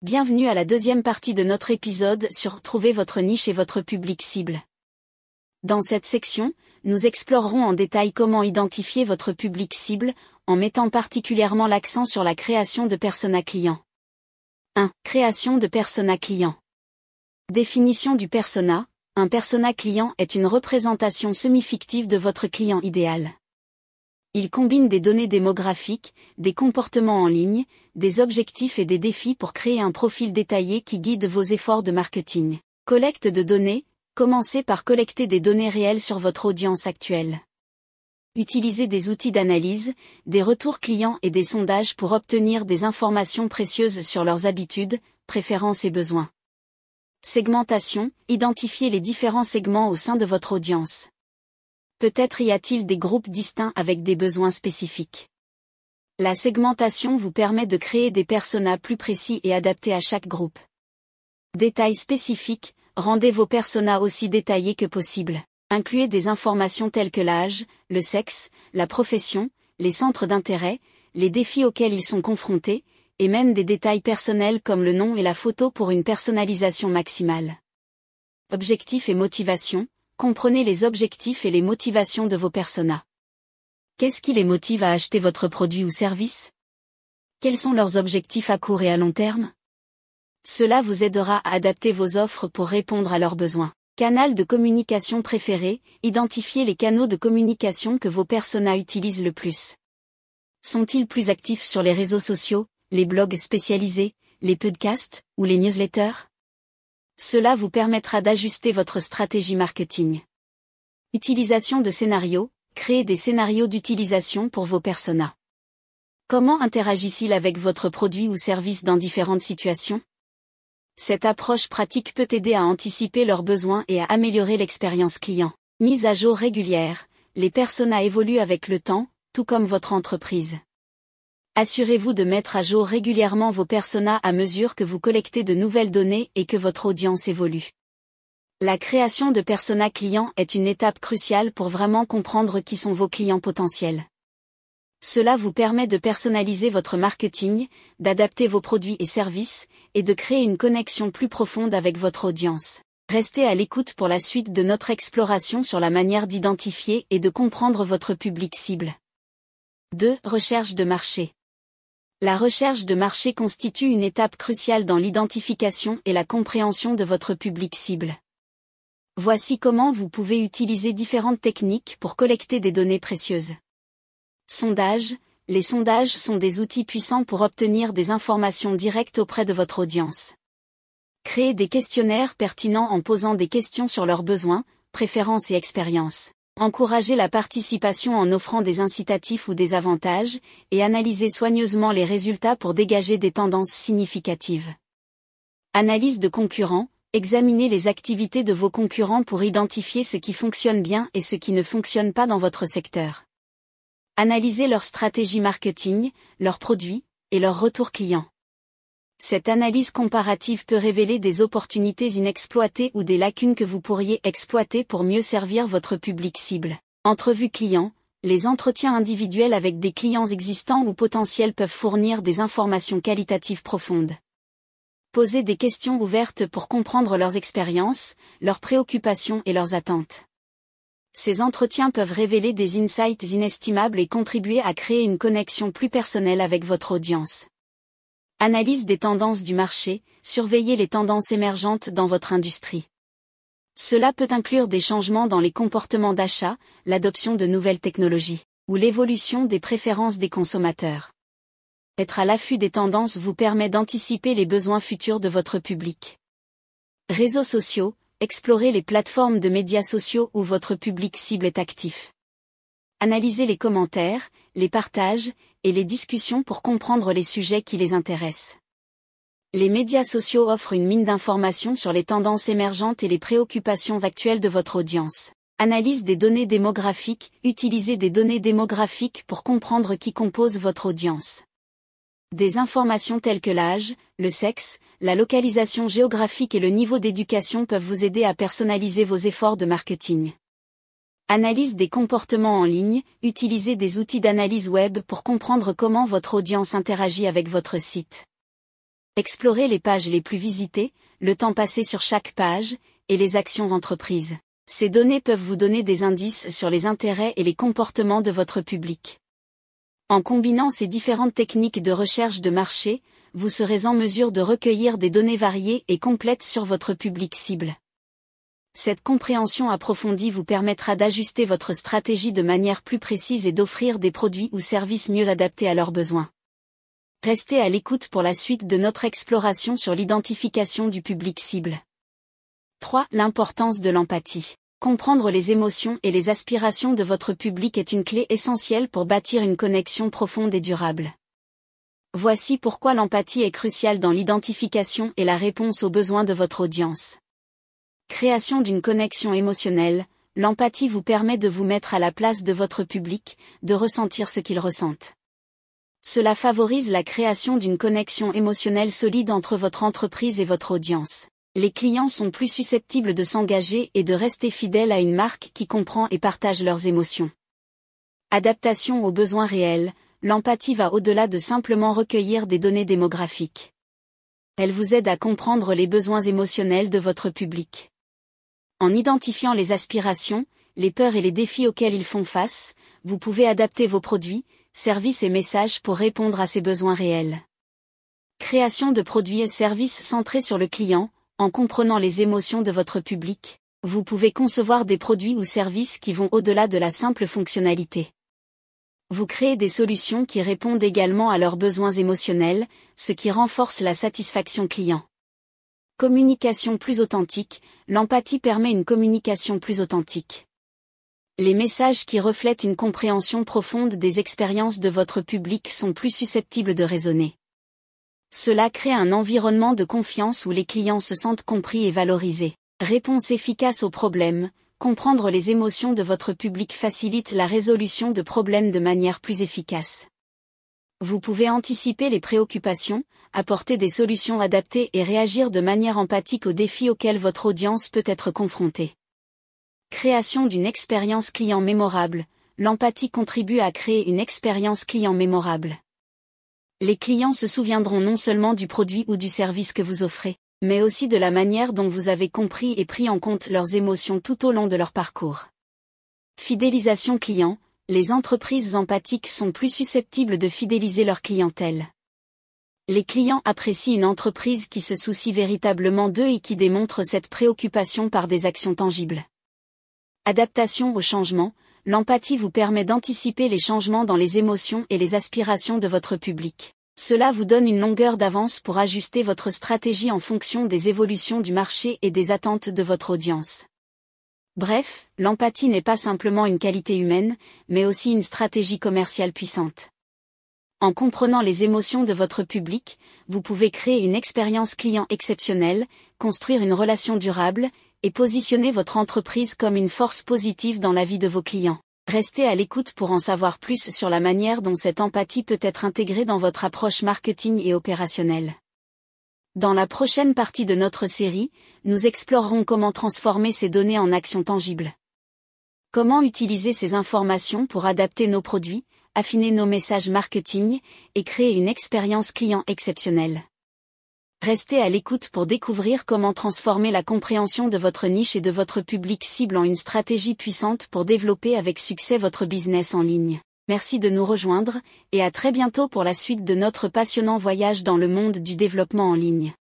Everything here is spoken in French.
Bienvenue à la deuxième partie de notre épisode sur Trouver votre niche et votre public cible. Dans cette section, nous explorerons en détail comment identifier votre public cible, en mettant particulièrement l'accent sur la création de persona clients. 1. Création de persona client. Définition du persona. Un persona client est une représentation semi-fictive de votre client idéal. Il combine des données démographiques, des comportements en ligne, des objectifs et des défis pour créer un profil détaillé qui guide vos efforts de marketing. Collecte de données, commencez par collecter des données réelles sur votre audience actuelle. Utilisez des outils d'analyse, des retours clients et des sondages pour obtenir des informations précieuses sur leurs habitudes, préférences et besoins. Segmentation, identifiez les différents segments au sein de votre audience. Peut-être y a-t-il des groupes distincts avec des besoins spécifiques. La segmentation vous permet de créer des personas plus précis et adaptés à chaque groupe. Détails spécifiques, rendez vos personas aussi détaillés que possible. Incluez des informations telles que l'âge, le sexe, la profession, les centres d'intérêt, les défis auxquels ils sont confrontés, et même des détails personnels comme le nom et la photo pour une personnalisation maximale. Objectifs et motivation, comprenez les objectifs et les motivations de vos personas. Qu'est-ce qui les motive à acheter votre produit ou service? Quels sont leurs objectifs à court et à long terme? Cela vous aidera à adapter vos offres pour répondre à leurs besoins. Canal de communication préféré, identifiez les canaux de communication que vos personas utilisent le plus. Sont-ils plus actifs sur les réseaux sociaux, les blogs spécialisés, les podcasts, ou les newsletters? Cela vous permettra d'ajuster votre stratégie marketing. Utilisation de scénarios, créez des scénarios d'utilisation pour vos personas. Comment interagissent-ils avec votre produit ou service dans différentes situations? Cette approche pratique peut aider à anticiper leurs besoins et à améliorer l'expérience client. Mise à jour régulière, les personas évoluent avec le temps, tout comme votre entreprise. Assurez-vous de mettre à jour régulièrement vos personas à mesure que vous collectez de nouvelles données et que votre audience évolue. La création de personas clients est une étape cruciale pour vraiment comprendre qui sont vos clients potentiels. Cela vous permet de personnaliser votre marketing, d'adapter vos produits et services, et de créer une connexion plus profonde avec votre audience. Restez à l'écoute pour la suite de notre exploration sur la manière d'identifier et de comprendre votre public cible. 2. Recherche de marché. La recherche de marché constitue une étape cruciale dans l'identification et la compréhension de votre public cible. Voici comment vous pouvez utiliser différentes techniques pour collecter des données précieuses. Sondage. Les sondages sont des outils puissants pour obtenir des informations directes auprès de votre audience. Créez des questionnaires pertinents en posant des questions sur leurs besoins, préférences et expériences. Encouragez la participation en offrant des incitatifs ou des avantages, et analysez soigneusement les résultats pour dégager des tendances significatives. Analyse de concurrents, examinez les activités de vos concurrents pour identifier ce qui fonctionne bien et ce qui ne fonctionne pas dans votre secteur. Analysez leur stratégie marketing, leurs produits, et leurs retours clients. Cette analyse comparative peut révéler des opportunités inexploitées ou des lacunes que vous pourriez exploiter pour mieux servir votre public cible. Entrevue client, les entretiens individuels avec des clients existants ou potentiels peuvent fournir des informations qualitatives profondes. Posez des questions ouvertes pour comprendre leurs expériences, leurs préoccupations et leurs attentes. Ces entretiens peuvent révéler des insights inestimables et contribuer à créer une connexion plus personnelle avec votre audience. Analyse des tendances du marché, surveillez les tendances émergentes dans votre industrie. Cela peut inclure des changements dans les comportements d'achat, l'adoption de nouvelles technologies, ou l'évolution des préférences des consommateurs. Être à l'affût des tendances vous permet d'anticiper les besoins futurs de votre public. Réseaux sociaux, explorez les plateformes de médias sociaux où votre public cible est actif. Analysez les commentaires, les partages, et les discussions pour comprendre les sujets qui les intéressent. Les médias sociaux offrent une mine d'informations sur les tendances émergentes et les préoccupations actuelles de votre audience. Analyse des données démographiques, utilisez des données démographiques pour comprendre qui compose votre audience. Des informations telles que l'âge, le sexe, la localisation géographique et le niveau d'éducation peuvent vous aider à personnaliser vos efforts de marketing. Analyse des comportements en ligne, utilisez des outils d'analyse web pour comprendre comment votre audience interagit avec votre site. Explorez les pages les plus visitées, le temps passé sur chaque page, et les actions d'entreprise. Ces données peuvent vous donner des indices sur les intérêts et les comportements de votre public. En combinant ces différentes techniques de recherche de marché, vous serez en mesure de recueillir des données variées et complètes sur votre public cible. Cette compréhension approfondie vous permettra d'ajuster votre stratégie de manière plus précise et d'offrir des produits ou services mieux adaptés à leurs besoins. Restez à l'écoute pour la suite de notre exploration sur l'identification du public cible. 3. L'importance de l'empathie. Comprendre les émotions et les aspirations de votre public est une clé essentielle pour bâtir une connexion profonde et durable. Voici pourquoi l'empathie est cruciale dans l'identification et la réponse aux besoins de votre audience. Création d'une connexion émotionnelle, l'empathie vous permet de vous mettre à la place de votre public, de ressentir ce qu'il ressentent. Cela favorise la création d'une connexion émotionnelle solide entre votre entreprise et votre audience. Les clients sont plus susceptibles de s'engager et de rester fidèles à une marque qui comprend et partage leurs émotions. Adaptation aux besoins réels, l'empathie va au-delà de simplement recueillir des données démographiques. Elle vous aide à comprendre les besoins émotionnels de votre public. En identifiant les aspirations, les peurs et les défis auxquels ils font face, vous pouvez adapter vos produits, services et messages pour répondre à ces besoins réels. Création de produits et services centrés sur le client, en comprenant les émotions de votre public, vous pouvez concevoir des produits ou services qui vont au-delà de la simple fonctionnalité. Vous créez des solutions qui répondent également à leurs besoins émotionnels, ce qui renforce la satisfaction client. Communication plus authentique, l'empathie permet une communication plus authentique. Les messages qui reflètent une compréhension profonde des expériences de votre public sont plus susceptibles de résonner. Cela crée un environnement de confiance où les clients se sentent compris et valorisés. Réponse efficace aux problèmes, comprendre les émotions de votre public facilite la résolution de problèmes de manière plus efficace. Vous pouvez anticiper les préoccupations, apporter des solutions adaptées et réagir de manière empathique aux défis auxquels votre audience peut être confrontée. Création d'une expérience client mémorable, l'empathie contribue à créer une expérience client mémorable. Les clients se souviendront non seulement du produit ou du service que vous offrez, mais aussi de la manière dont vous avez compris et pris en compte leurs émotions tout au long de leur parcours. Fidélisation client, les entreprises empathiques sont plus susceptibles de fidéliser leur clientèle. Les clients apprécient une entreprise qui se soucie véritablement d'eux et qui démontre cette préoccupation par des actions tangibles. Adaptation au changement, l'empathie vous permet d'anticiper les changements dans les émotions et les aspirations de votre public. Cela vous donne une longueur d'avance pour ajuster votre stratégie en fonction des évolutions du marché et des attentes de votre audience. Bref, l'empathie n'est pas simplement une qualité humaine, mais aussi une stratégie commerciale puissante. En comprenant les émotions de votre public, vous pouvez créer une expérience client exceptionnelle, construire une relation durable, et positionner votre entreprise comme une force positive dans la vie de vos clients. Restez à l'écoute pour en savoir plus sur la manière dont cette empathie peut être intégrée dans votre approche marketing et opérationnelle. Dans la prochaine partie de notre série, nous explorerons comment transformer ces données en actions tangibles. Comment utiliser ces informations pour adapter nos produits, affiner nos messages marketing, et créer une expérience client exceptionnelle. Restez à l'écoute pour découvrir comment transformer la compréhension de votre niche et de votre public cible en une stratégie puissante pour développer avec succès votre business en ligne. Merci de nous rejoindre, et à très bientôt pour la suite de notre passionnant voyage dans le monde du développement en ligne.